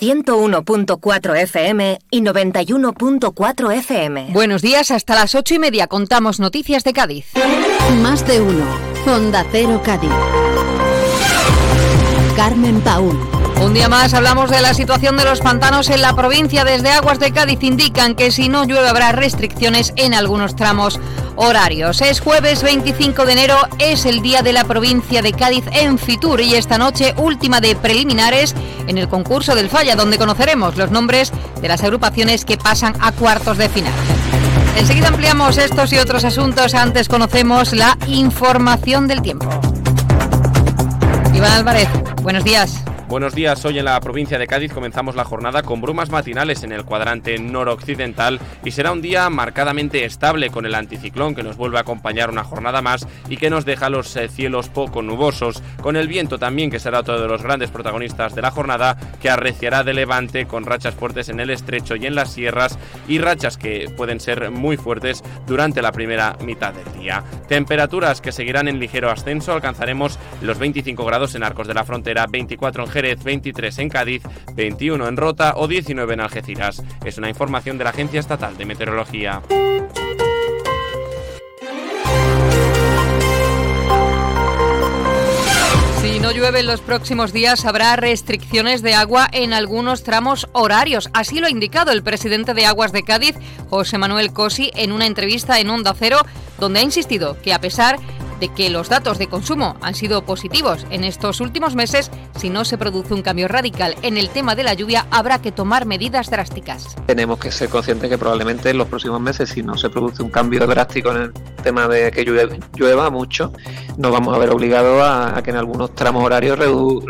101.4 FM y 91.4 FM. Buenos días, hasta las ocho y media contamos noticias de Cádiz. Más de uno. Honda Cero Cádiz. Carmen Paul. Un día más hablamos de la situación de los pantanos en la provincia. Desde Aguas de Cádiz indican que si no llueve habrá restricciones en algunos tramos horarios. Es jueves 25 de enero, es el día de la provincia de Cádiz en Fitur y esta noche última de preliminares en el concurso del Falla, donde conoceremos los nombres de las agrupaciones que pasan a cuartos de final. Enseguida ampliamos estos y otros asuntos. Antes conocemos la información del tiempo. Iván Álvarez, buenos días. Buenos días, hoy en la provincia de Cádiz comenzamos la jornada con brumas matinales en el cuadrante noroccidental y será un día marcadamente estable con el anticiclón que nos vuelve a acompañar una jornada más y que nos deja los eh, cielos poco nubosos, con el viento también que será otro de los grandes protagonistas de la jornada que arreciará de levante con rachas fuertes en el estrecho y en las sierras y rachas que pueden ser muy fuertes durante la primera mitad del día. Temperaturas que seguirán en ligero ascenso, alcanzaremos los 25 grados en Arcos de la Frontera, 24 en Jerez, 23 en Cádiz, 21 en Rota o 19 en Algeciras. Es una información de la Agencia Estatal de Meteorología. Si no llueve en los próximos días, habrá restricciones de agua en algunos tramos horarios. Así lo ha indicado el presidente de Aguas de Cádiz, José Manuel Cosi, en una entrevista en Onda Cero, donde ha insistido que a pesar de que los datos de consumo han sido positivos en estos últimos meses, si no se produce un cambio radical en el tema de la lluvia, habrá que tomar medidas drásticas. Tenemos que ser conscientes que probablemente en los próximos meses, si no se produce un cambio drástico en el tema de que llueva, mucho, nos vamos a ver obligados a, que en algunos tramos horarios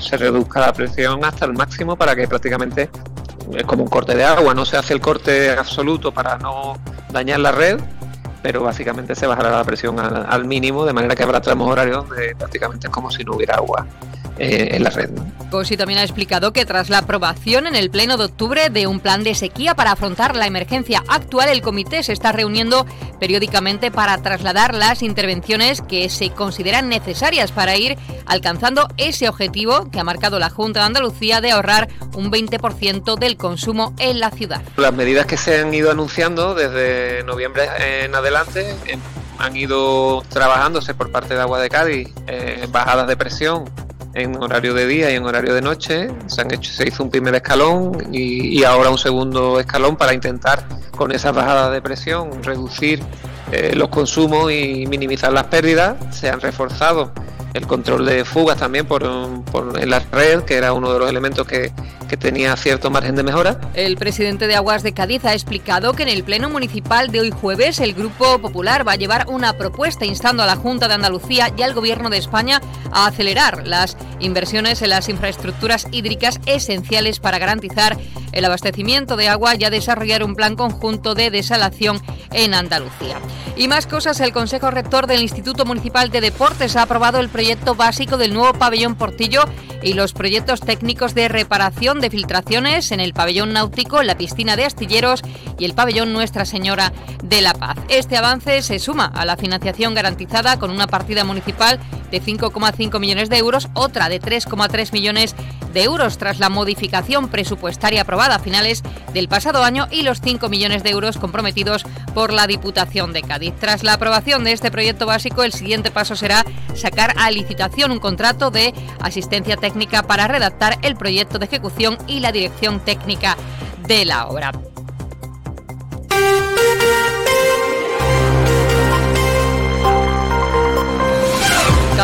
se reduzca la presión hasta el máximo para que prácticamente es como un corte de agua, no se hace el corte absoluto para no dañar la red, pero básicamente se bajará la presión al, mínimo, de manera que habrá tramos horarios donde prácticamente es como si no hubiera agua eh, en la red. Cosi también ha explicado que tras la aprobación en el Pleno de octubre de un plan de sequía para afrontar la emergencia actual, el comité se está reuniendo periódicamente para trasladar las intervenciones que se consideran necesarias para ir alcanzando ese objetivo que ha marcado la Junta de Andalucía de ahorrar un 20% del consumo en la ciudad. Las medidas que se han ido anunciando desde noviembre en adelante eh, han ido trabajándose por parte de Agua de Cádiz, eh, bajadas de presión en horario de día y en horario de noche. Se, han hecho, se hizo un primer escalón y, ahora un segundo escalón para intentar con esa bajada de presión reducir eh, los consumos y minimizar las pérdidas. Se han reforzado el control de fugas también por, por, en la red, que era uno de los elementos que, que, tenía cierto margen de mejora. El presidente de Aguas de Cádiz ha explicado que en el Pleno Municipal de hoy jueves el Grupo Popular va a llevar una propuesta instando a la Junta de Andalucía y al Gobierno de España a acelerar las inversiones en las infraestructuras hídricas esenciales para garantizar el abastecimiento de agua y a desarrollar un plan conjunto de desalación en Andalucía. Y más cosas, el Consejo Rector del Instituto Municipal de Deportes ha aprobado el proyecto básico del nuevo pabellón Portillo y los proyectos técnicos de reparación de filtraciones en el pabellón náutico, la piscina de astilleros y el pabellón Nuestra Señora de la Paz. Este avance se suma a la financiación garantizada con una partida municipal de 5,5 millones de euros, otra de 3,3 millones de euros tras la modificación presupuestaria aprobada a finales del pasado año y los 5 millones de euros comprometidos por la Diputación de Cádiz. Tras la aprobación de este proyecto básico, el siguiente paso será sacar a licitación un contrato de asistencia técnica para redactar el proyecto de ejecución y la dirección técnica de la obra.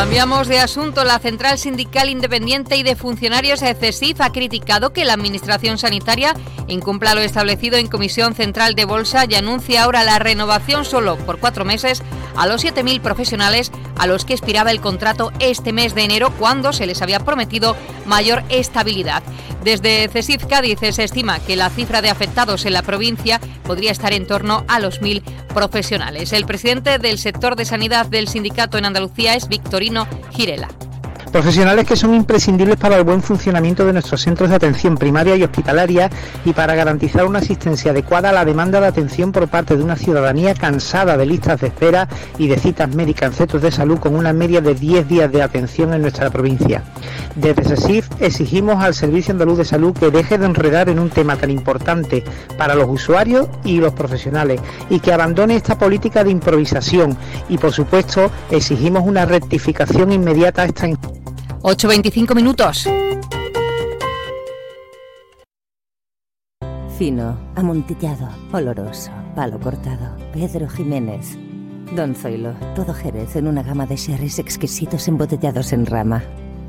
Cambiamos de asunto. La Central Sindical Independiente y de Funcionarios CESIF ha criticado que la Administración Sanitaria incumpla lo establecido en Comisión Central de Bolsa y anuncia ahora la renovación solo por cuatro meses a los 7.000 profesionales a los que expiraba el contrato este mes de enero cuando se les había prometido mayor estabilidad. Desde CESIF Cádiz se estima que la cifra de afectados en la provincia podría estar en torno a los mil profesionales. El presidente del sector de sanidad del sindicato en Andalucía es Victorino Girela Profesionales que son imprescindibles para el buen funcionamiento de nuestros centros de atención primaria y hospitalaria y para garantizar una asistencia adecuada a la demanda de atención por parte de una ciudadanía cansada de listas de espera y de citas médicas en centros de salud con una media de 10 días de atención en nuestra provincia. Desde SESIF exigimos al Servicio Andaluz de Salud que deje de enredar en un tema tan importante para los usuarios y los profesionales y que abandone esta política de improvisación y por supuesto exigimos una rectificación inmediata a esta 8.25 minutos. Fino, amontillado, oloroso, palo cortado. Pedro Jiménez. Don Zoilo, todo Jerez en una gama de sherries exquisitos embotellados en rama.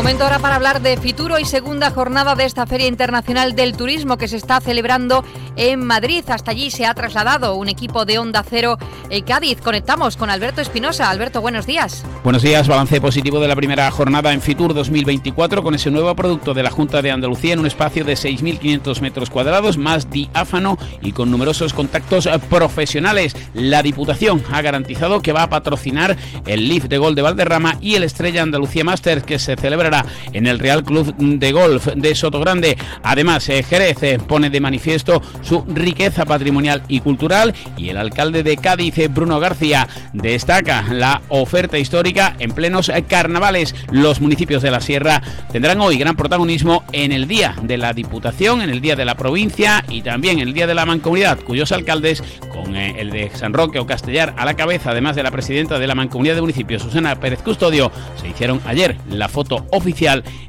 Momento ahora para hablar de Fituro y segunda jornada de esta Feria Internacional del Turismo que se está celebrando en Madrid. Hasta allí se ha trasladado un equipo de Onda Cero eh, Cádiz. Conectamos con Alberto Espinosa. Alberto, buenos días. Buenos días. Balance positivo de la primera jornada en Fitur 2024 con ese nuevo producto de la Junta de Andalucía en un espacio de 6.500 metros cuadrados, más diáfano y con numerosos contactos eh, profesionales. La Diputación ha garantizado que va a patrocinar el Lift de Gol de Valderrama y el Estrella Andalucía Masters que se en el Real Club de Golf de Sotogrande. Además, eh, Jerez eh, pone de manifiesto su riqueza patrimonial y cultural y el alcalde de Cádiz, eh, Bruno García, destaca la oferta histórica en plenos carnavales. Los municipios de la Sierra tendrán hoy gran protagonismo en el Día de la Diputación, en el Día de la Provincia y también en el Día de la Mancomunidad, cuyos alcaldes, con el de San Roque o Castellar a la cabeza, además de la presidenta de la Mancomunidad de Municipios, Susana Pérez Custodio, se hicieron ayer la foto oficial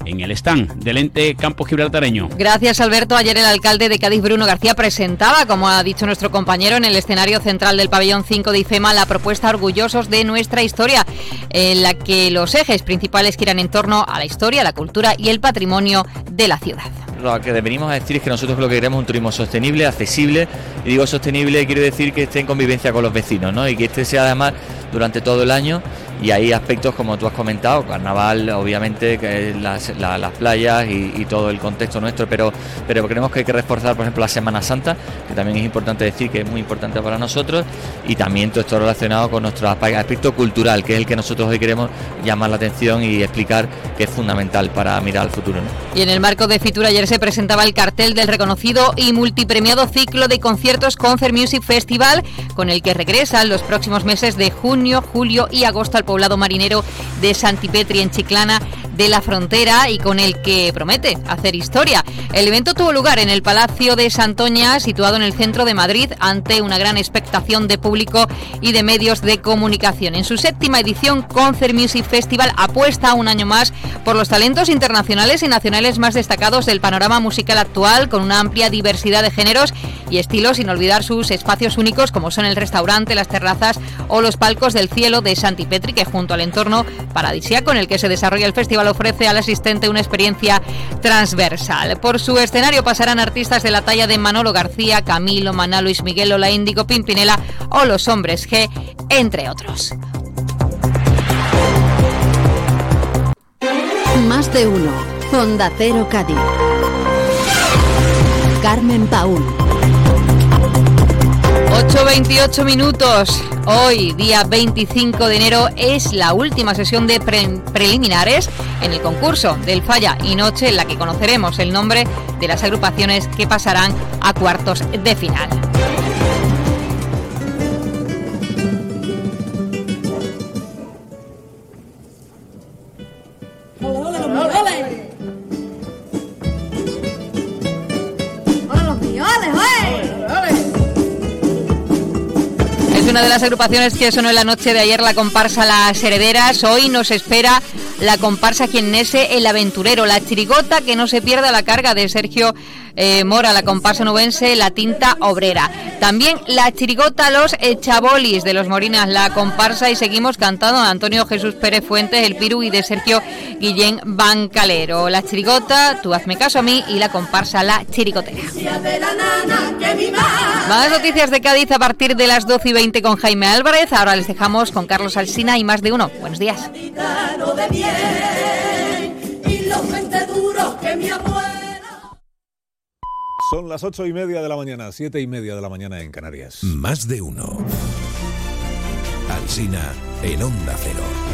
en el stand del ente Campo Gibraltareño. Gracias, Alberto. Ayer el alcalde de Cádiz, Bruno García, presentaba, como ha dicho nuestro compañero, en el escenario central del pabellón 5 de IFEMA la propuesta Orgullosos de nuestra historia, en la que los ejes principales giran en torno a la historia, la cultura y el patrimonio de la ciudad lo que venimos a decir es que nosotros lo que queremos es un turismo sostenible, accesible, y digo sostenible quiero decir que esté en convivencia con los vecinos, ¿no? Y que este sea además durante todo el año y hay aspectos como tú has comentado, carnaval, obviamente, que las, las playas y, todo el contexto nuestro, pero, pero creemos que hay que reforzar, por ejemplo, la Semana Santa, que también es importante decir que es muy importante para nosotros, y también todo esto relacionado con nuestro aspecto cultural, que es el que nosotros hoy queremos llamar la atención y explicar que es fundamental para mirar al futuro. Y en el marco de Fitura ayer se presentaba el cartel del reconocido y multipremiado ciclo de conciertos Concert Music Festival, con el que regresan los próximos meses de junio, julio y agosto al poblado marinero de Santipetri en Chiclana de la Frontera y con el que promete hacer historia. El evento tuvo lugar en el Palacio de Santoña, situado en el centro de Madrid, ante una gran expectación de público y de medios de comunicación. En su séptima edición, Concert Music Festival apuesta un año más por los talentos internacionales y nacionales más destacados del panorama musical actual, con una amplia diversidad de géneros y estilos, sin olvidar sus espacios únicos como son el restaurante, las terrazas o los palcos del cielo de Santipetri, que junto al entorno paradisíaco en el que se desarrolla el festival ofrece al asistente una experiencia transversal. Por su escenario pasarán artistas de la talla de Manolo García, Camilo, Maná, Luis Miguel, La Índigo, Pimpinela o Los Hombres G, entre otros. Más de uno. Honda Cero Cádiz. Carmen Paul. 8.28 minutos. Hoy, día 25 de enero, es la última sesión de preliminares en el concurso del Falla y Noche, en la que conoceremos el nombre de las agrupaciones que pasarán a cuartos de final. Una de las agrupaciones que sonó en la noche de ayer la comparsa Las Herederas. Hoy nos espera la comparsa Quiennese El Aventurero, la chirigota que no se pierda la carga de Sergio eh, Mora, la comparsa nubense La Tinta Obrera. También la chirigota Los Echabolis de los Morinas, la comparsa y seguimos cantando a Antonio Jesús Pérez Fuentes, El Piru y de Sergio Guillén Bancalero. La chirigota, tú hazme caso a mí y la comparsa La Chirigotera. Más noticias de Cádiz a partir de las 12 y 20 tarde con Jaime Álvarez. Ahora les dejamos con Carlos Alsina y más de uno. Buenos días. Son las ocho y media de la mañana, siete y media de la mañana en Canarias. Más de uno. Alsina en Onda Cero.